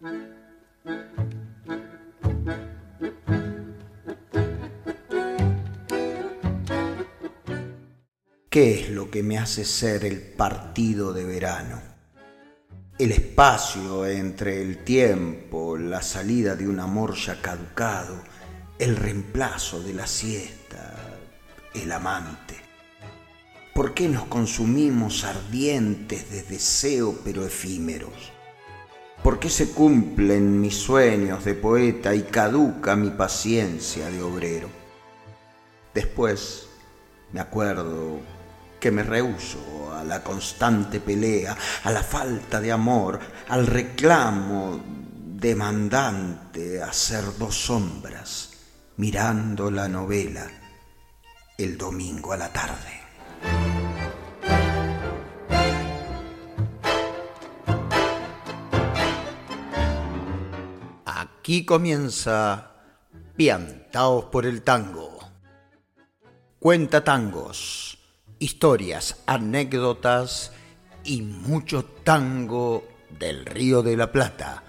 ¿Qué es lo que me hace ser el partido de verano? El espacio entre el tiempo, la salida de un amor ya caducado, el reemplazo de la siesta, el amante. ¿Por qué nos consumimos ardientes de deseo pero efímeros? ¿Por qué se cumplen mis sueños de poeta y caduca mi paciencia de obrero? Después me acuerdo que me rehuso a la constante pelea, a la falta de amor, al reclamo demandante a ser dos sombras, mirando la novela el domingo a la tarde. Aquí comienza Piantaos por el Tango. Cuenta tangos historias, anécdotas y mucho tango del Río de la Plata.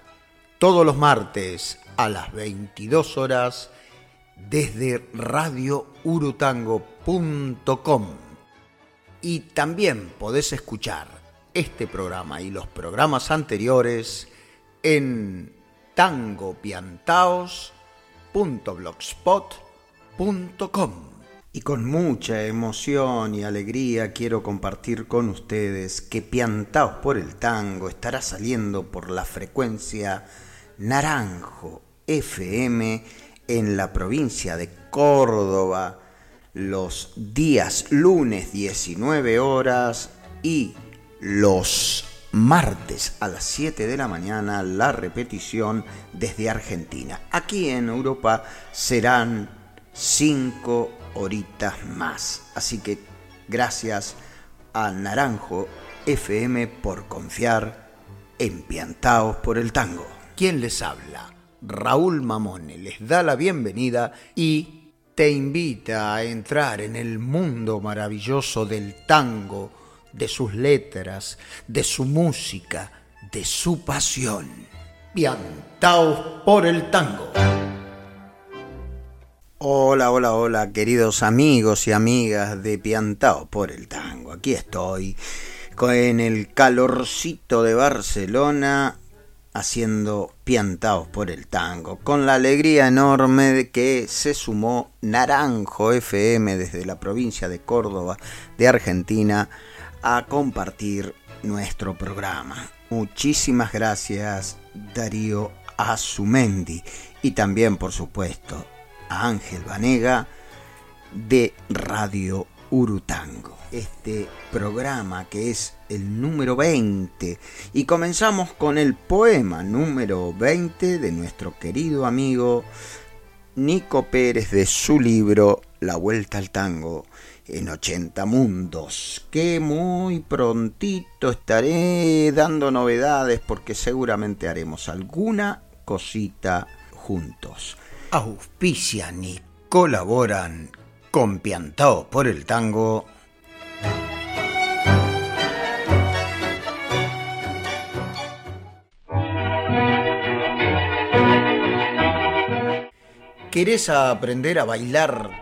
Todos los martes a las 22 horas desde radiourutango.com. Y también podés escuchar este programa y los programas anteriores en tangopiantaos.blogspot.com. Y con mucha emoción y alegría quiero compartir con ustedes que Piantaos por el Tango estará saliendo por la frecuencia Naranjo FM en la provincia de Córdoba los días lunes 19 horas y los martes a las 7 de la mañana la repetición desde Argentina. Aquí en Europa serán 5 horitas más. Así que gracias a Naranjo FM por confiar en Piantaos por el Tango. ¿Quién les habla? Raúl Mamone les da la bienvenida y te invita a entrar en el mundo maravilloso del tango, de sus letras, de su música, de su pasión. Piantaos por el Tango. Hola, hola, hola, queridos amigos y amigas de Piantao por el Tango. Aquí estoy con el calorcito de Barcelona haciendo Piantaos por el Tango, con la alegría enorme de que se sumó Naranjo FM desde la provincia de Córdoba de Argentina a compartir nuestro programa. Muchísimas gracias Darío Azumendi y también por supuesto Ángel Vanega de Radio Urutango. Este programa que es el número 20 y comenzamos con el poema número 20 de nuestro querido amigo Nico Pérez de su libro La Vuelta al Tango en 80 mundos, que muy prontito estaré dando novedades porque seguramente haremos alguna cosita juntos auspician y colaboran con Piantao por el Tango. ¿Querés aprender a bailar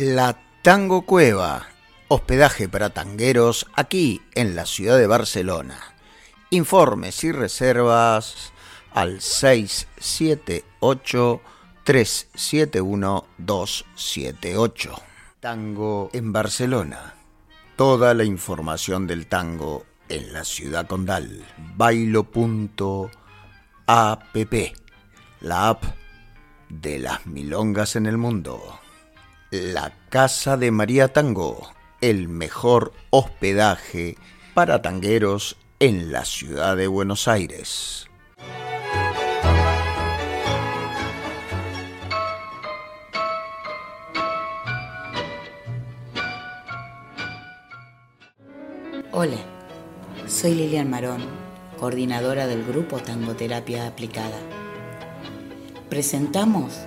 La Tango Cueva, hospedaje para tangueros aquí en la ciudad de Barcelona. Informes y reservas al 678-371-278. Tango en Barcelona. Toda la información del tango en la ciudad condal. Bailo.app. La app de las milongas en el mundo. La Casa de María Tango. El mejor hospedaje para tangueros en la ciudad de Buenos Aires. Hola, soy Lilian Marón, coordinadora del grupo Tangoterapia Aplicada. Presentamos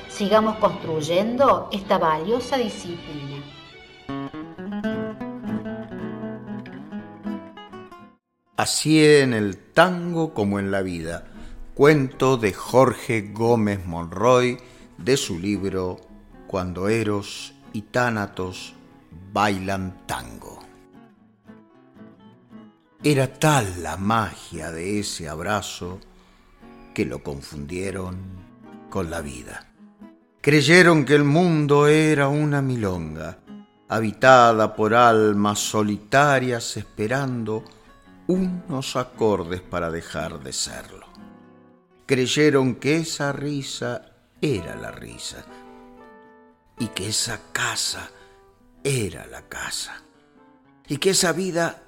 sigamos construyendo esta valiosa disciplina. Así en el tango como en la vida. Cuento de Jorge Gómez Monroy de su libro Cuando Eros y Tánatos bailan tango. Era tal la magia de ese abrazo que lo confundieron con la vida. Creyeron que el mundo era una milonga, habitada por almas solitarias esperando unos acordes para dejar de serlo. Creyeron que esa risa era la risa y que esa casa era la casa y que esa vida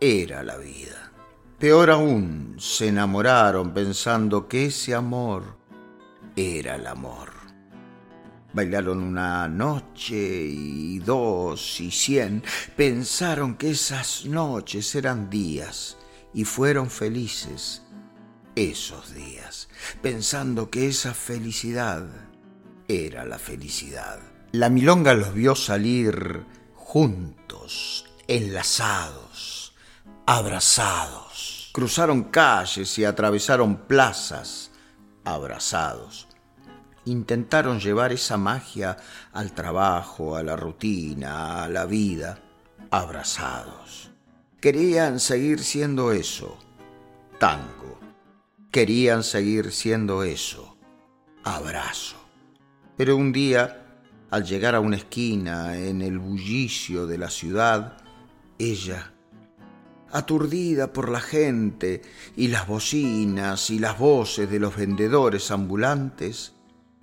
era la vida. Peor aún, se enamoraron pensando que ese amor era el amor. Bailaron una noche y dos y cien, pensaron que esas noches eran días y fueron felices esos días, pensando que esa felicidad era la felicidad. La milonga los vio salir juntos, enlazados, abrazados. Cruzaron calles y atravesaron plazas, abrazados. Intentaron llevar esa magia al trabajo, a la rutina, a la vida, abrazados. Querían seguir siendo eso, tango. Querían seguir siendo eso, abrazo. Pero un día, al llegar a una esquina en el bullicio de la ciudad, ella aturdida por la gente y las bocinas y las voces de los vendedores ambulantes,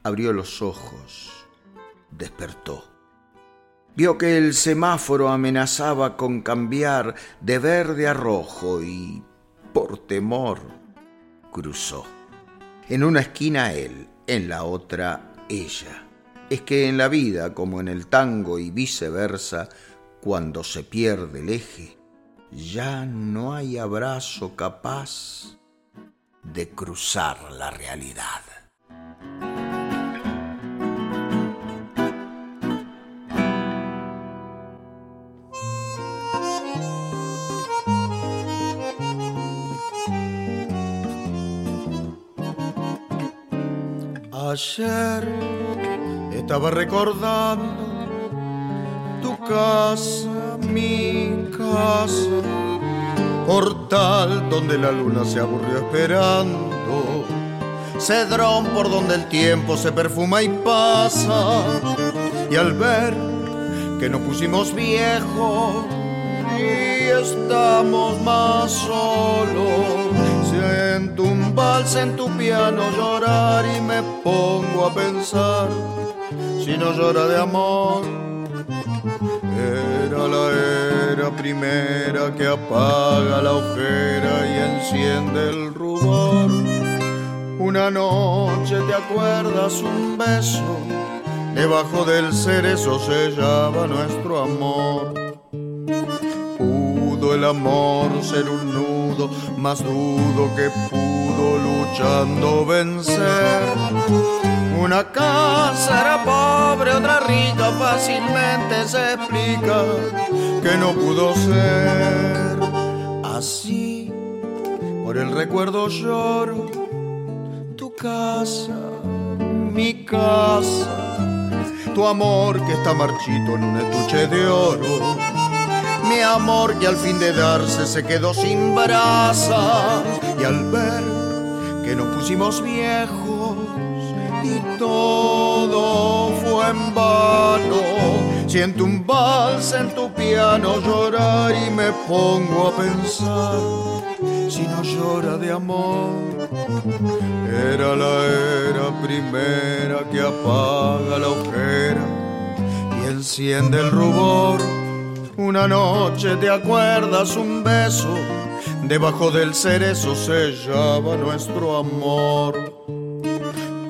abrió los ojos, despertó. Vio que el semáforo amenazaba con cambiar de verde a rojo y, por temor, cruzó. En una esquina él, en la otra ella. Es que en la vida, como en el tango y viceversa, cuando se pierde el eje, ya no hay abrazo capaz de cruzar la realidad. Ayer estaba recordando tu casa, mi casa, portal donde la luna se aburrió esperando, cedrón por donde el tiempo se perfuma y pasa, y al ver que nos pusimos viejos y estamos más solos, siento un vals en tu piano llorar y me pongo a pensar si no llora de amor era la era primera que apaga la ojera y enciende el rubor. Una noche te acuerdas un beso, debajo del cerezo sellaba nuestro amor. Pudo el amor ser un nudo, más dudo que pudo luchando vencer una casa era pobre, otra rica, fácilmente se explica que no pudo ser así. Por el recuerdo lloro, tu casa, mi casa, tu amor que está marchito en un estuche de oro. Mi amor que al fin de darse se quedó sin brasa y al ver que nos pusimos viejos y todo fue en vano. Siento un vals en tu piano llorar y me pongo a pensar si no llora de amor. Era la era primera que apaga la ojera y enciende el rubor. Una noche te acuerdas un beso, debajo del cerezo sellaba nuestro amor.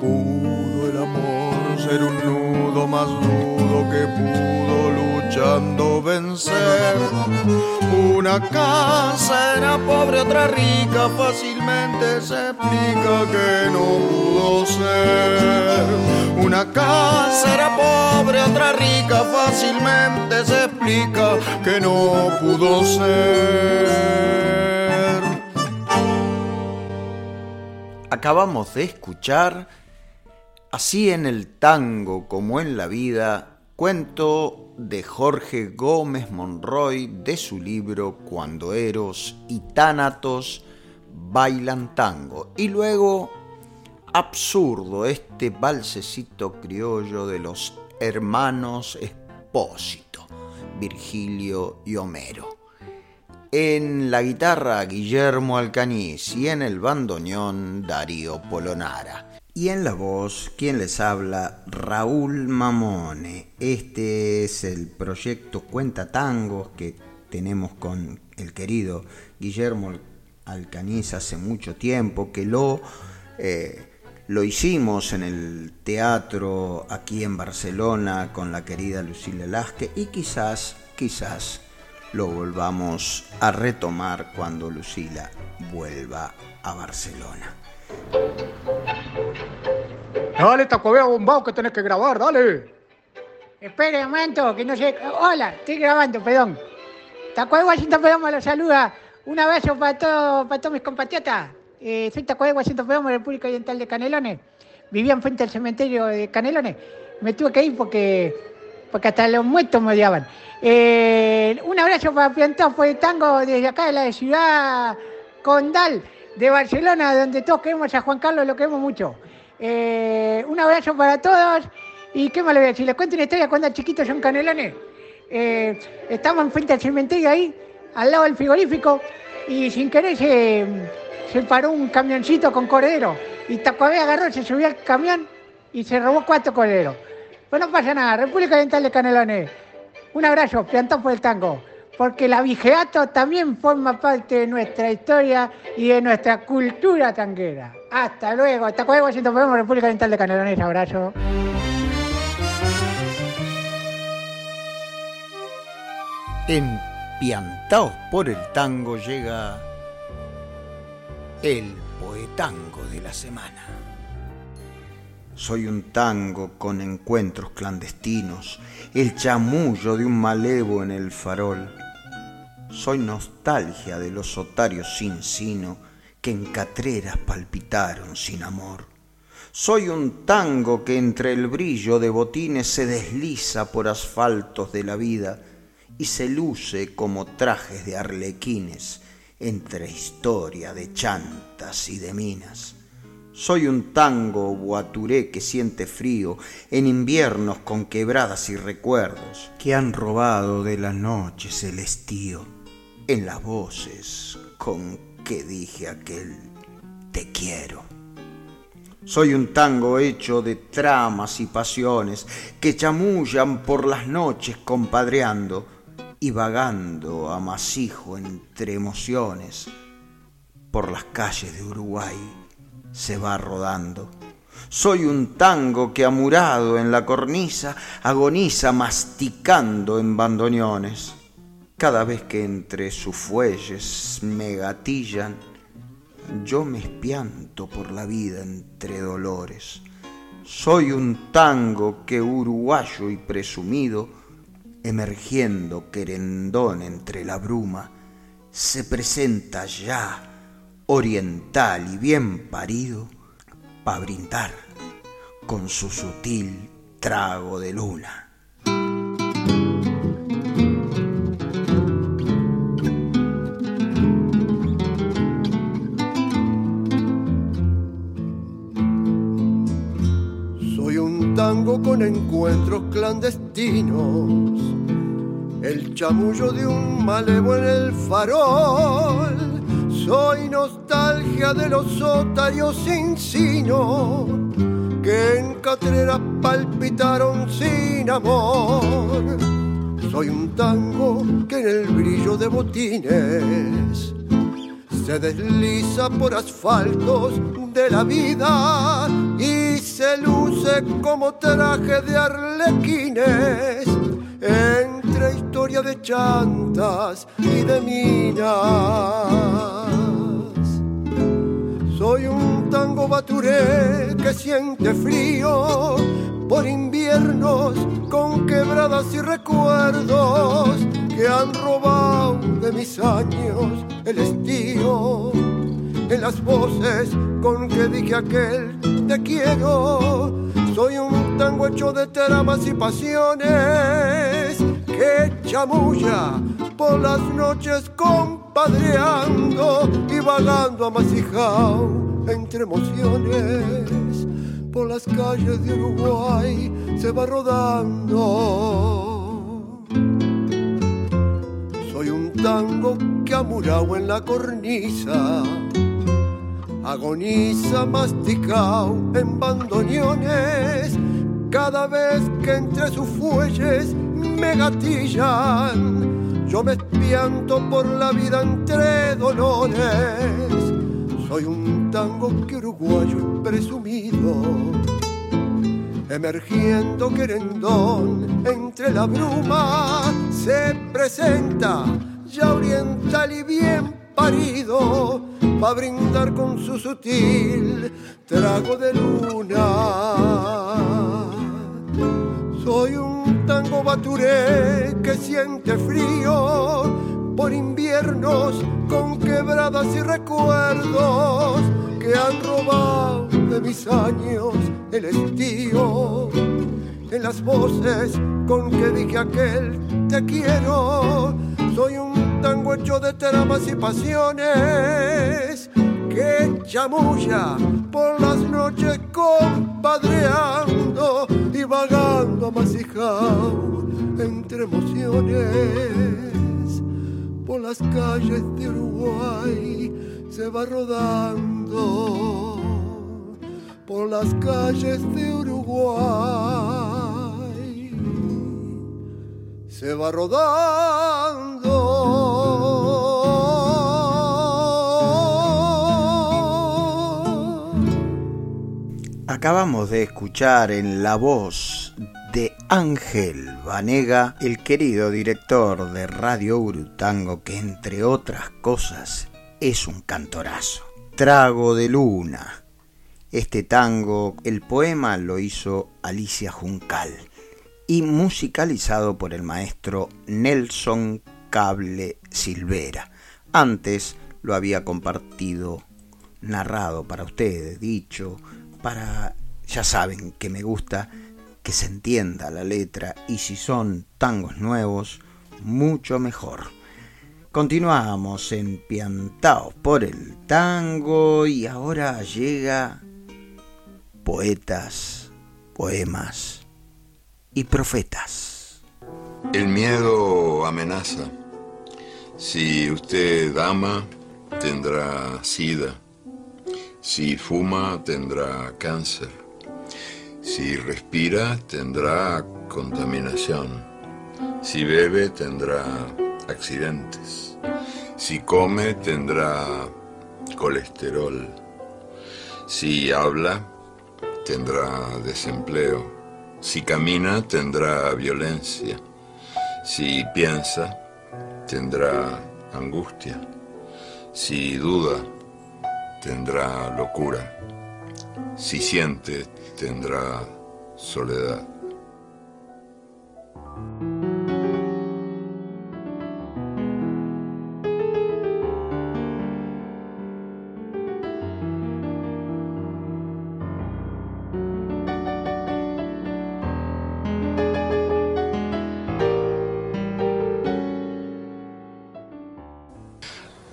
Pudo el amor ser un nudo más nudo que pudo luchando vencer. Una casa era pobre, otra rica, fácilmente se explica que no pudo ser. Una casa era fácilmente se explica que no pudo ser. Acabamos de escuchar, así en el tango como en la vida, cuento de Jorge Gómez Monroy de su libro Cuando Eros y Tánatos bailan tango. Y luego, absurdo, este balsecito criollo de los hermanos Virgilio y Homero. En la guitarra Guillermo Alcañiz y en el bandoneón Darío Polonara. Y en la voz, quien les habla, Raúl Mamone. Este es el proyecto Cuenta Tangos que tenemos con el querido Guillermo Alcañiz hace mucho tiempo, que lo, eh, lo hicimos en el teatro aquí en Barcelona con la querida Lucila Lasque y quizás, quizás lo volvamos a retomar cuando Lucila vuelva a Barcelona. Dale, Tacobea bombao que tenés que grabar, dale. Espere un momento, que no sé. Hola, estoy grabando, perdón. Taco de Washington Pedomo los saluda. Un abrazo para, todo, para todos mis compatriotas. Eh, soy Taco de Washington Pedomo, República Oriental de Canelones. Vivía enfrente del cementerio de Canelones. Me tuve que ir porque, porque hasta los muertos me odiaban. Eh, un abrazo para Piantón por el tango desde acá de la ciudad Condal de Barcelona, donde todos queremos a Juan Carlos, lo queremos mucho. Eh, un abrazo para todos. ¿Y qué más le voy a decir? Les cuento una historia cuando chiquitos son canelones. Eh, estamos enfrente del cementerio ahí, al lado del frigorífico, y sin querer se, se paró un camioncito con cordero. Y Tacuabé agarró, se subió al camión y se robó cuatro corderos. Pues no pasa nada, República Oriental de Canelones. Un abrazo, plantón por el tango. Porque la vigeato también forma parte de nuestra historia y de nuestra cultura tanguera. Hasta luego. Luego, siento podemos, República Oriental de Canelones. Abrazo. Empiantaos por el tango llega el poetango de la semana. Soy un tango con encuentros clandestinos, el chamullo de un malevo en el farol. Soy nostalgia de los otarios sin sino que en catreras palpitaron sin amor. Soy un tango que entre el brillo de botines se desliza por asfaltos de la vida y se luce como trajes de arlequines entre historia de chantas y de minas. Soy un tango guaturé que siente frío en inviernos con quebradas y recuerdos que han robado de las noches el estío en las voces con que dije aquel te quiero. Soy un tango hecho de tramas y pasiones que chamullan por las noches compadreando y vagando amasijo entre emociones por las calles de Uruguay se va rodando. Soy un tango que amurado en la cornisa agoniza masticando en bandoneones. Cada vez que entre sus fuelles me gatillan, yo me espianto por la vida entre dolores. Soy un tango que uruguayo y presumido, emergiendo querendón entre la bruma, se presenta ya oriental y bien parido, pa' brindar con su sutil trago de luna. Encuentros clandestinos, el chamullo de un malevo en el farol. Soy nostalgia de los otarios sin sino que en Catrera palpitaron sin amor. Soy un tango que en el brillo de botines se desliza por asfaltos de la vida se luce como traje de arlequines entre historia de chantas y de minas. Soy un tango baturé que siente frío por inviernos con quebradas y recuerdos que han robado de mis años el estío en las voces con que dije aquel te quiero. Soy un tango hecho de tramas y pasiones que chamulla por las noches compadreando y vagando amasijao entre emociones por las calles de Uruguay se va rodando. Soy un tango que amurao en la cornisa, agoniza masticao en bandoneones, cada vez que entre sus fuelles me gatillan, yo me espianto por la vida entre dolores. Soy un tango que uruguayo presumido, emergiendo querendón entre la bruma, se presenta ya oriental y bien para brindar con su sutil trago de luna. Soy un tango baturé que siente frío por inviernos con quebradas y recuerdos que han robado de mis años el estío. En las voces con que dije aquel te quiero, soy un tango hecho de tramas y pasiones. Que chamulla por las noches compadreando y vagando amasijao entre emociones. Por las calles de Uruguay se va rodando, por las calles de Uruguay se va rodando. Acabamos de escuchar en la voz de Ángel Vanega, el querido director de Radio Urutango, que entre otras cosas es un cantorazo. Trago de Luna. Este tango, el poema lo hizo Alicia Juncal y musicalizado por el maestro Nelson Cable Silvera. Antes lo había compartido, narrado para ustedes, dicho, para, ya saben que me gusta que se entienda la letra y si son tangos nuevos, mucho mejor. Continuamos empiantados por el tango y ahora llega poetas, poemas y profetas. El miedo amenaza. Si usted ama, tendrá sida. Si fuma, tendrá cáncer. Si respira tendrá contaminación. Si bebe tendrá accidentes. Si come tendrá colesterol. Si habla tendrá desempleo. Si camina tendrá violencia. Si piensa tendrá angustia. Si duda tendrá locura. Si siente tendrá soledad.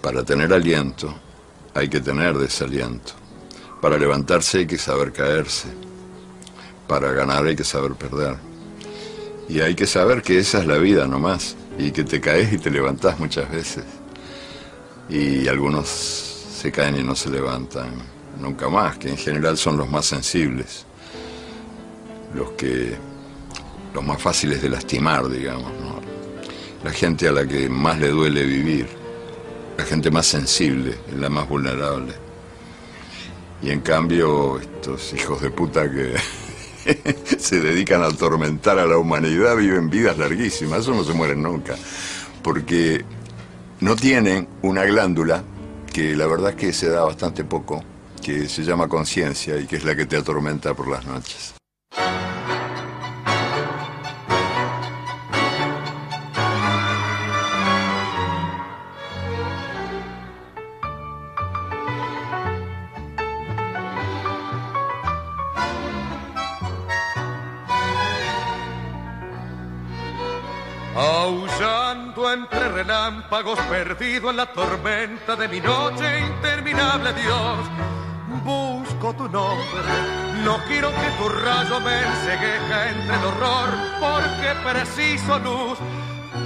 Para tener aliento hay que tener desaliento. Para levantarse hay que saber caerse. para ganar hay que saber perder. Y hay que saber que esa es la vida nomás, y que te caes y te levantás muchas veces. Y algunos se caen y no se levantan nunca más, que en general son los más sensibles, los que los más fáciles de lastimar, digamos, La gente a la que más le duele vivir, la gente más sensible, la más vulnerable. Y en cambio, estos hijos de puta que se dedican a atormentar a la humanidad viven vidas larguísimas, eso no se mueren nunca, porque no tienen una glándula que la verdad es que se da bastante poco, que se llama conciencia y que es la que te atormenta por las noches. Perdido en la tormenta de mi noche interminable, Dios. Busco tu nombre, no quiero que tu rayo me ensegueja entre el horror, porque preciso luz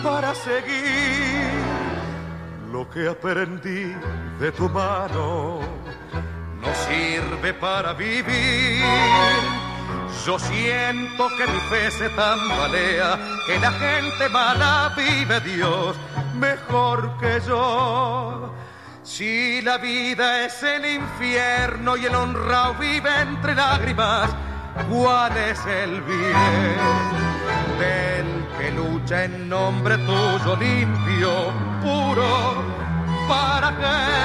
para seguir lo que aprendí de tu mano. No sirve para vivir yo siento que mi fe se tambalea, que la gente mala vive Dios mejor que yo. Si la vida es el infierno y el honrado vive entre lágrimas, ¿cuál es el bien del que lucha en nombre tuyo limpio, puro? ¿Para qué?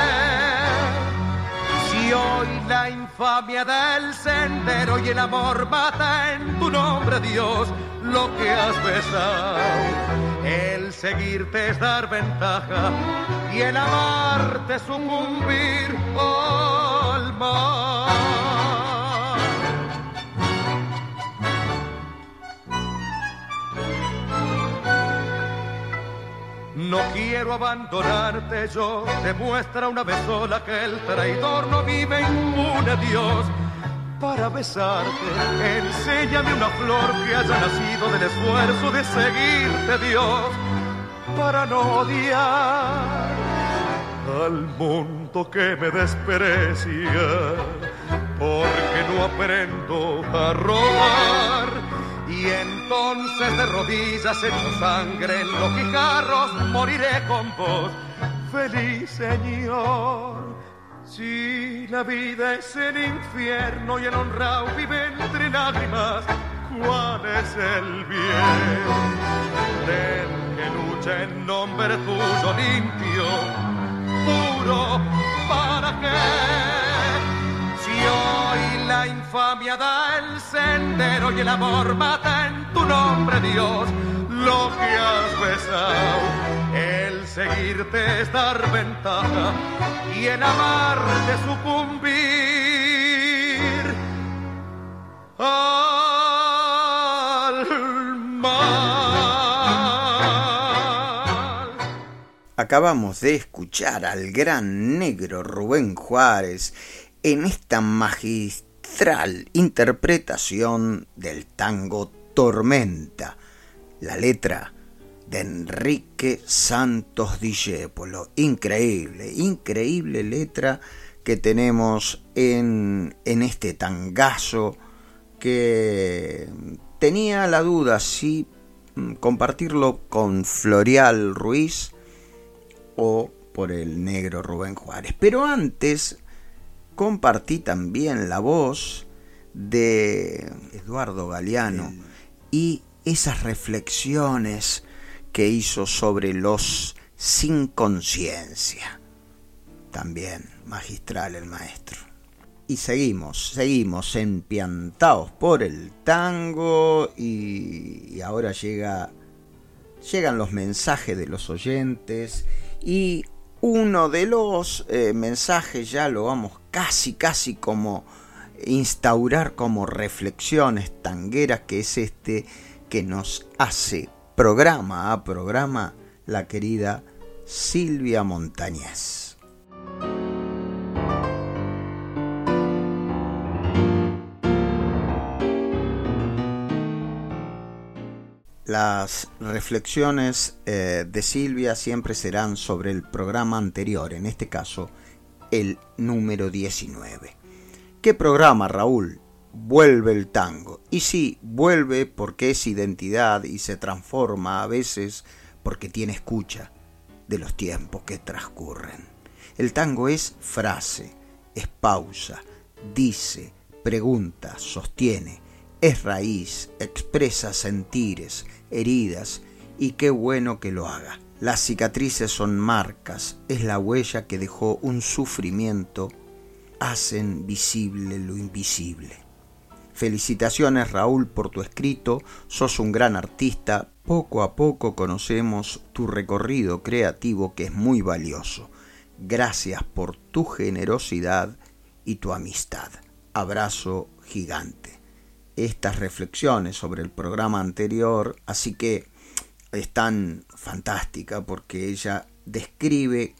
Y hoy la infamia del sendero y el amor mata en tu nombre, Dios, lo que has besado. El seguirte es dar ventaja y el amarte sucumbir al mal. No quiero abandonarte yo, demuestra una vez sola que el traidor no vive inmune, Dios. Para besarte, enséñame una flor que haya nacido del esfuerzo de seguirte, Dios, para no odiar al mundo que me desprecia, porque no aprendo a robar y entonces de rodillas hecho sangre en los guijarros moriré con vos, feliz Señor. Si la vida es el infierno y el honrado vive entre lágrimas, ¿cuál es el bien? Del que lucha en nombre tuyo limpio, puro, ¿para qué? hoy la infamia da el sendero y el amor mata en tu nombre, Dios, lo que has besado. El seguirte es dar ventaja y en amarte sucumbir. Al mal. Acabamos de escuchar al gran negro Rubén Juárez en esta magistral interpretación del tango Tormenta, la letra de Enrique Santos Discépolo. Increíble, increíble letra que tenemos en, en este tangazo que tenía la duda si mm, compartirlo con Florial Ruiz o por el negro Rubén Juárez. Pero antes compartí también la voz de Eduardo Galeano y esas reflexiones que hizo sobre los sin conciencia. También magistral el maestro. Y seguimos, seguimos empiantados por el tango y, ahora llega, llegan los mensajes de los oyentes y uno de los eh, mensajes ya lo vamos casi, casi como instaurar como reflexiones tangueras, que es este que nos hace programa a programa la querida Silvia Montañez. Las reflexiones eh, de Silvia siempre serán sobre el programa anterior, en este caso el número 19. ¿Qué programa, Raúl? Vuelve el tango. Y sí, vuelve porque es identidad y se transforma a veces porque tiene escucha de los tiempos que transcurren. El tango es frase, es pausa, dice, pregunta, sostiene, es raíz, expresa sentires, heridas, y qué bueno que lo haga. Las cicatrices son marcas, es la huella que dejó un sufrimiento, hacen visible lo invisible. Felicitaciones Raúl por tu escrito, sos un gran artista, poco a poco conocemos tu recorrido creativo que es muy valioso. Gracias por tu generosidad y tu amistad. Abrazo gigante. Estas reflexiones sobre el programa anterior, así que están fantásticas porque ella describe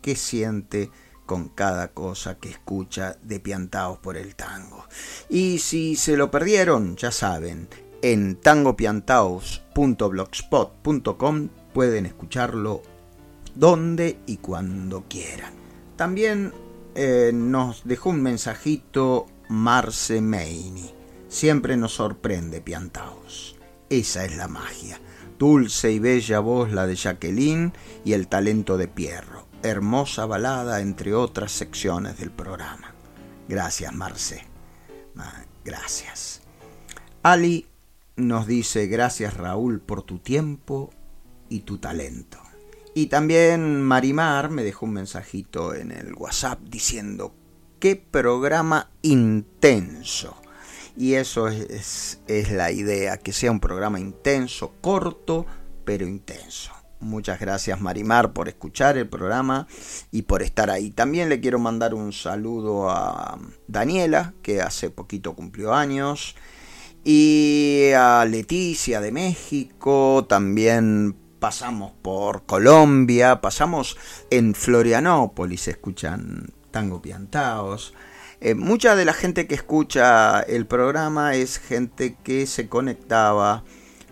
qué siente con cada cosa que escucha de Piantaos por el tango. Y si se lo perdieron, ya saben, en tangopiantaos.blogspot.com pueden escucharlo donde y cuando quieran. También eh, nos dejó un mensajito Marce Meini. Siempre nos sorprende Piantaos. Esa es la magia. Dulce y bella voz la de Jacqueline y el talento de Pierro. Hermosa balada entre otras secciones del programa. Gracias, Marce. Gracias. Ali nos dice gracias Raúl por tu tiempo y tu talento. Y también Marimar me dejó un mensajito en el WhatsApp diciendo, qué programa intenso. Y eso es, es, la idea, que sea un programa intenso, corto, pero intenso. Muchas gracias Marimar por escuchar el programa y por estar ahí. También le quiero mandar un saludo a Daniela, que hace poquito cumplió años, y a Leticia de México, también pasamos por Colombia, pasamos en Florianópolis, escuchan tango piantaos. Eh, mucha de la gente que escucha el programa es gente que se conectaba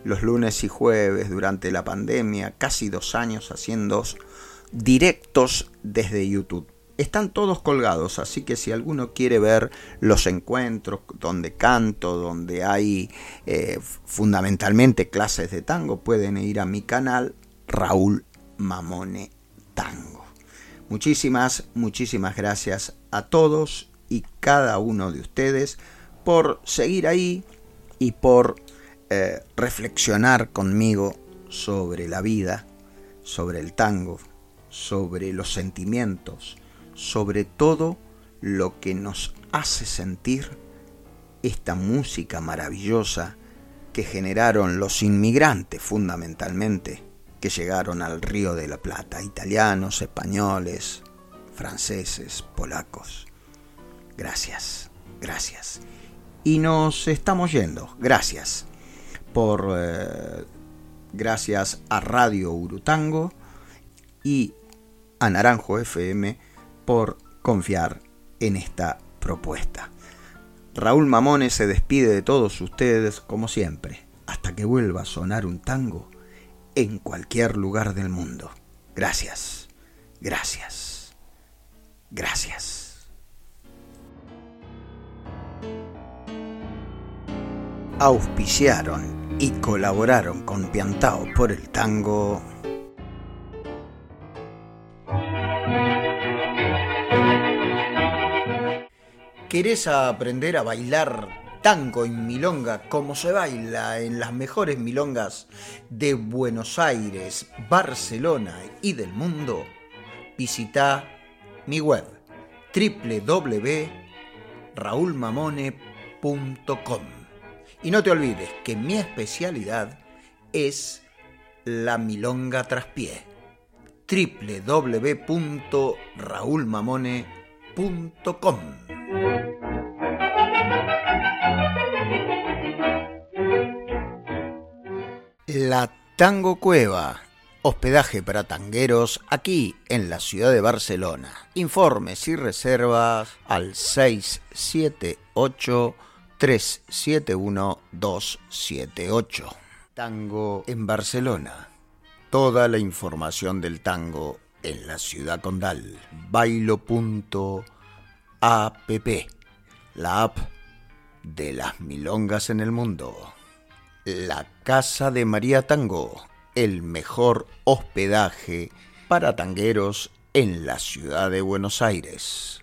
los lunes y jueves durante la pandemia, casi dos años haciendo directos desde YouTube. Están todos colgados, así que si alguno quiere ver los encuentros donde canto, donde hay eh, fundamentalmente clases de tango, pueden ir a mi canal Raúl Mamone Tango. Muchísimas, muchísimas gracias a todos y cada uno de ustedes por seguir ahí y por eh, reflexionar conmigo sobre la vida, sobre el tango, sobre los sentimientos, sobre todo lo que nos hace sentir esta música maravillosa que generaron los inmigrantes fundamentalmente que llegaron al Río de la Plata, italianos, españoles, franceses, polacos. Gracias, gracias. Y nos estamos yendo, gracias por... Eh, gracias a Radio Urutango y a Naranjo FM por confiar en esta propuesta. Raúl Mamones se despide de todos ustedes como siempre, hasta que vuelva a sonar un tango en cualquier lugar del mundo. Gracias, gracias, gracias. Auspiciaron y colaboraron con Piantao por el tango ¿Querés aprender a bailar tango en milonga como se baila en las mejores milongas de Buenos Aires, Barcelona y del mundo? Visita mi web www.raulmamone.com. Y no te olvides que mi especialidad es la milonga traspié www.raulmamone.com. La Tango Cueva, hospedaje para tangueros aquí en la ciudad de Barcelona. Informes y reservas al 678 371 278. Tango en Barcelona. Toda la información del tango en la ciudad condal. Bailo.app. La app de las milongas en el mundo. La Casa de María Tango. El mejor hospedaje para tangueros en la ciudad de Buenos Aires.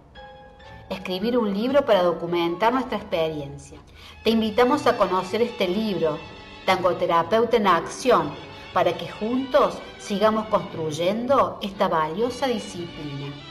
escribir un libro para documentar nuestra experiencia. Te invitamos a conocer este libro, Tangoterapeuta en Acción, para que juntos sigamos construyendo esta valiosa disciplina.